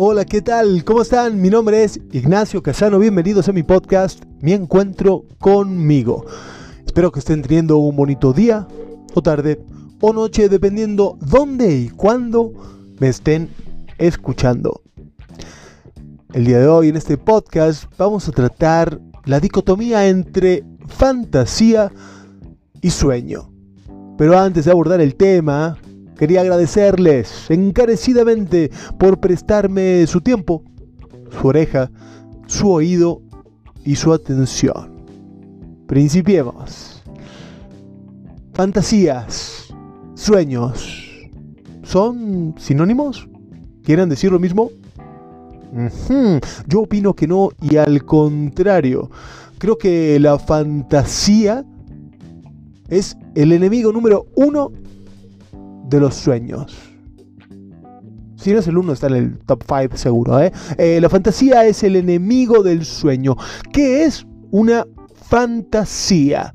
Hola, ¿qué tal? ¿Cómo están? Mi nombre es Ignacio Casano. Bienvenidos a mi podcast, Mi Encuentro conmigo. Espero que estén teniendo un bonito día, o tarde, o noche, dependiendo dónde y cuándo me estén escuchando. El día de hoy en este podcast vamos a tratar la dicotomía entre fantasía y sueño. Pero antes de abordar el tema, Quería agradecerles encarecidamente por prestarme su tiempo, su oreja, su oído y su atención. Principiemos. Fantasías, sueños, ¿son sinónimos? ¿Quieren decir lo mismo? Yo opino que no y al contrario. Creo que la fantasía es el enemigo número uno de los sueños. Si no es el uno, está en el top 5 seguro. ¿eh? ¿eh? la fantasía es el enemigo del sueño. ¿Qué es una fantasía?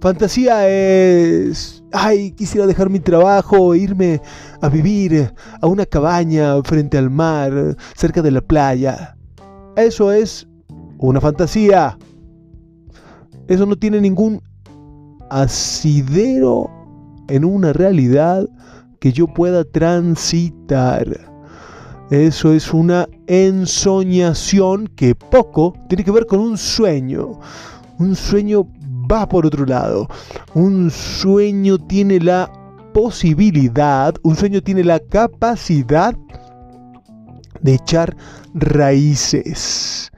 Fantasía es, ay, quisiera dejar mi trabajo, e irme a vivir a una cabaña frente al mar, cerca de la playa. Eso es una fantasía. Eso no tiene ningún asidero en una realidad que yo pueda transitar. Eso es una ensoñación que poco tiene que ver con un sueño. Un sueño va por otro lado. Un sueño tiene la posibilidad, un sueño tiene la capacidad de echar raíces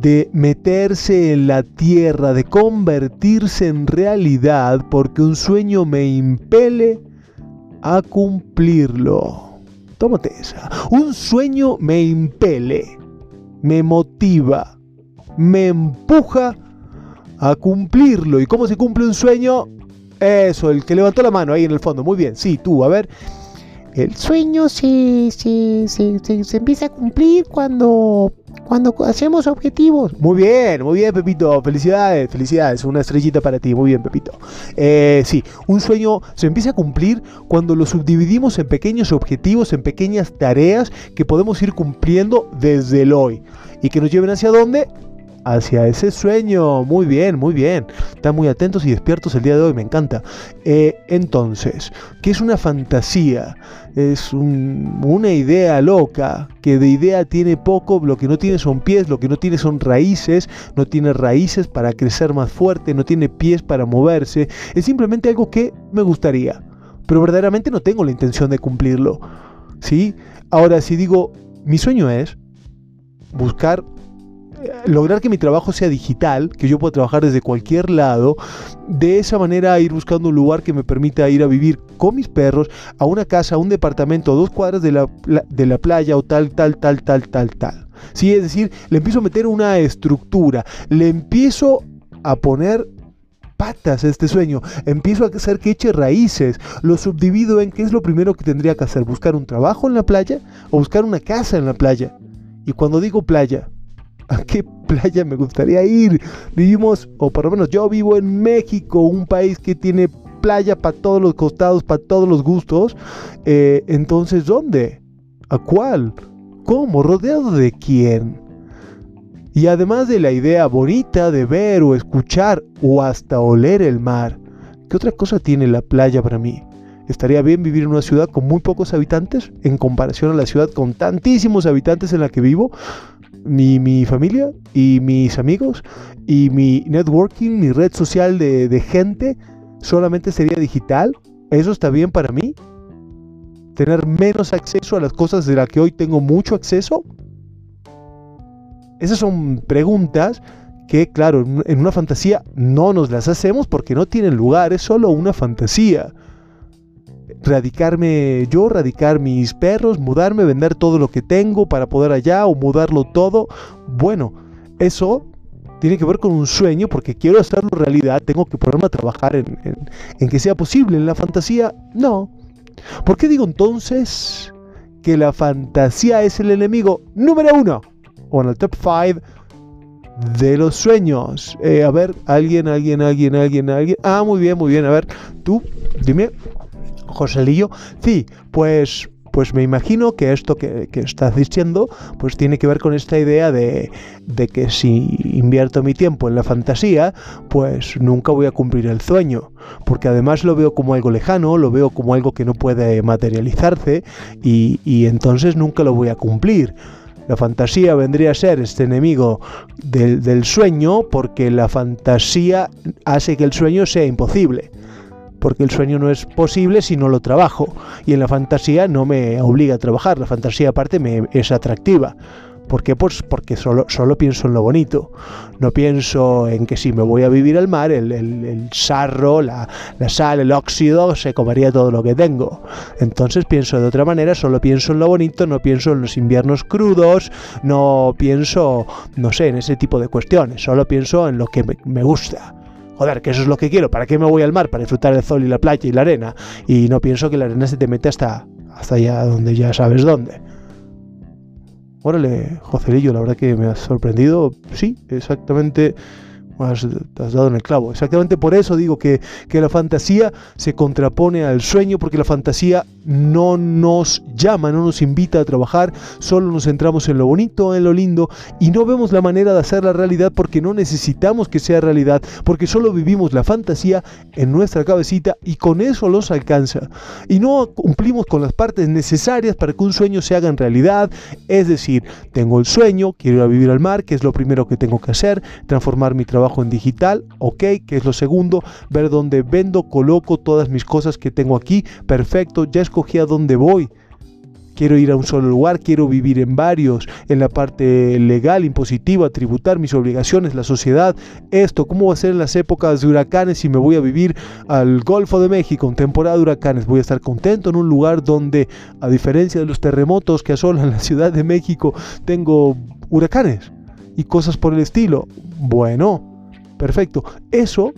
de meterse en la tierra, de convertirse en realidad, porque un sueño me impele a cumplirlo. Tómate esa. Un sueño me impele, me motiva, me empuja a cumplirlo. ¿Y cómo se cumple un sueño? Eso, el que levantó la mano ahí en el fondo. Muy bien, sí, tú, a ver. El sueño se, se, se, se empieza a cumplir cuando cuando hacemos objetivos. Muy bien, muy bien, Pepito. Felicidades, felicidades. Una estrellita para ti. Muy bien, Pepito. Eh, sí, un sueño se empieza a cumplir cuando lo subdividimos en pequeños objetivos, en pequeñas tareas que podemos ir cumpliendo desde el hoy. ¿Y que nos lleven hacia dónde? Hacia ese sueño. Muy bien, muy bien. Están muy atentos y despiertos el día de hoy, me encanta. Eh, entonces, ¿qué es una fantasía? Es una idea loca, que de idea tiene poco, lo que no tiene son pies, lo que no tiene son raíces, no tiene raíces para crecer más fuerte, no tiene pies para moverse. Es simplemente algo que me gustaría, pero verdaderamente no tengo la intención de cumplirlo. ¿Sí? Ahora, si digo, mi sueño es buscar lograr que mi trabajo sea digital, que yo pueda trabajar desde cualquier lado, de esa manera ir buscando un lugar que me permita ir a vivir con mis perros a una casa, a un departamento, a dos cuadras de la, de la playa o tal, tal, tal, tal, tal, tal. Sí, es decir, le empiezo a meter una estructura, le empiezo a poner patas a este sueño, empiezo a hacer que eche raíces, lo subdivido en qué es lo primero que tendría que hacer, buscar un trabajo en la playa o buscar una casa en la playa. Y cuando digo playa, ¿A qué playa me gustaría ir? Vivimos, o por lo menos yo vivo en México, un país que tiene playa para todos los costados, para todos los gustos. Eh, entonces, ¿dónde? ¿A cuál? ¿Cómo? ¿Rodeado de quién? Y además de la idea bonita de ver o escuchar o hasta oler el mar, ¿qué otra cosa tiene la playa para mí? ¿Estaría bien vivir en una ciudad con muy pocos habitantes en comparación a la ciudad con tantísimos habitantes en la que vivo? Mi, mi, familia y mis amigos y mi networking, mi red social de, de gente solamente sería digital. ¿Eso está bien para mí? ¿Tener menos acceso a las cosas de las que hoy tengo mucho acceso? Esas son preguntas que, claro, en una fantasía no nos las hacemos porque no tienen lugar, es solo una fantasía radicarme yo, radicar mis perros, mudarme, vender todo lo que tengo para poder allá o mudarlo todo. Bueno, eso tiene que ver con un sueño porque quiero hacerlo realidad, tengo que ponerme a trabajar en, en, que sea posible. En la fantasía, no. ¿Por qué digo entonces que la fantasía es el enemigo número uno o en el top 5 de los sueños? Eh, a ver, alguien, alguien, alguien, alguien, alguien. Ah, muy bien, muy bien. A ver, tú, dime. Joselillo. Sí, pues Pues me imagino que esto que, estás diciendo, pues tiene que ver con esta idea de, de que si invierto mi tiempo en la fantasía, pues nunca voy a cumplir el sueño. Porque además lo veo como algo lejano, lo veo como algo que no puede materializarse y, y entonces nunca lo voy a cumplir. La fantasía vendría a ser este enemigo del, sueño porque la fantasía hace que el sueño sea imposible. Porque el sueño no es posible si no lo trabajo. Y en la fantasía no me obliga a trabajar. La fantasía aparte me es atractiva. ¿Por qué? Pues porque solo, solo pienso en lo bonito. No pienso en que si me voy a vivir al mar, el, el, el sarro, la, la, sal, el óxido, se comería todo lo que tengo. Entonces pienso de otra manera, solo pienso en lo bonito, no pienso en los inviernos crudos, no pienso, no sé, en ese tipo de cuestiones. Solo pienso en lo que me, me gusta joder, que eso es lo que quiero, ¿para qué me voy al mar? Para disfrutar el sol y la playa y la arena. Y no pienso que la arena se te mete hasta, hasta allá donde ya sabes dónde. Órale, Joselillo, la verdad que me has sorprendido. Sí, exactamente. Has, has, dado en el clavo. Exactamente por eso digo que, que, la fantasía se contrapone al sueño, porque la fantasía no nos llama, no nos invita a trabajar, solo nos centramos en lo bonito, en lo lindo, y no vemos la manera de hacer la realidad porque no necesitamos que sea realidad, porque solo vivimos la fantasía en nuestra cabecita y con eso los alcanza. Y no cumplimos con las partes necesarias para que un sueño se haga en realidad, es decir, tengo el sueño, quiero vivir al mar, que es lo primero que tengo que hacer, transformar mi trabajo en digital, ok, que es lo segundo, ver dónde vendo, coloco todas mis cosas que tengo aquí, perfecto, ya escogí a dónde voy. Quiero ir a un solo lugar, quiero vivir en varios, en la parte legal, impositiva, tributar, mis obligaciones, la sociedad, esto, cómo va a ser en las épocas de huracanes si me voy a vivir al Golfo de México en temporada de huracanes, voy a estar contento en un lugar donde, a diferencia de los terremotos que asolan la Ciudad de México, tengo huracanes y cosas por el estilo. Bueno, Perfecto. Eso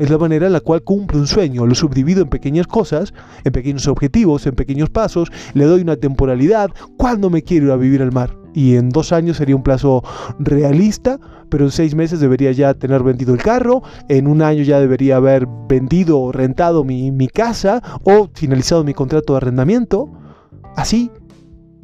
es la manera en la cual cumplo un sueño. Lo subdivido en pequeñas cosas, en pequeños objetivos, en pequeños pasos. Le doy una temporalidad. ¿Cuándo me quiero ir a vivir al mar? Y en dos años sería un plazo realista, pero en seis meses debería ya tener vendido el carro. En un año ya debería haber vendido o rentado mi, mi casa o finalizado mi contrato de arrendamiento. Así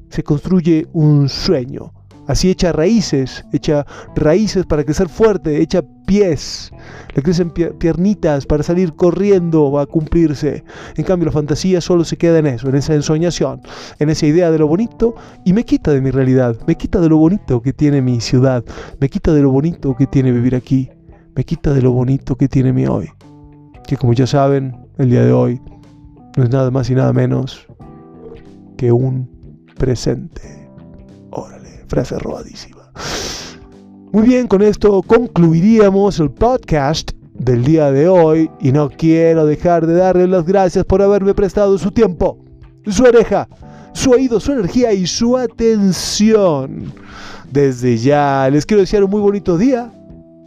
se construye un sueño. Así echa raíces, echa raíces para crecer fuerte, echa pies, le crecen piernitas para salir corriendo, va a cumplirse. En cambio, la fantasía solo se queda en eso, en esa ensoñación, en esa idea de lo bonito y me quita de mi realidad, me quita de lo bonito que tiene mi ciudad, me quita de lo bonito que tiene vivir aquí, me quita de lo bonito que tiene mi hoy. Que como ya saben, el día de hoy no es nada más y nada menos que un presente. Órale frase robadísima. Muy bien, con esto concluiríamos el podcast del día de hoy y no quiero dejar de darle las gracias por haberme prestado su tiempo, su oreja, su oído, su energía y su atención. Desde ya les quiero desear un muy bonito día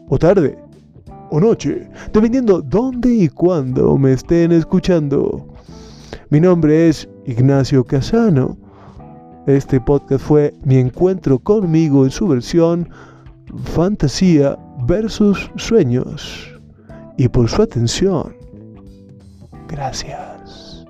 o tarde o noche, dependiendo dónde y cuándo me estén escuchando. Mi nombre es Ignacio Casano este podcast fue mi encuentro conmigo en su versión fantasía versus sueños. Y por su atención, gracias.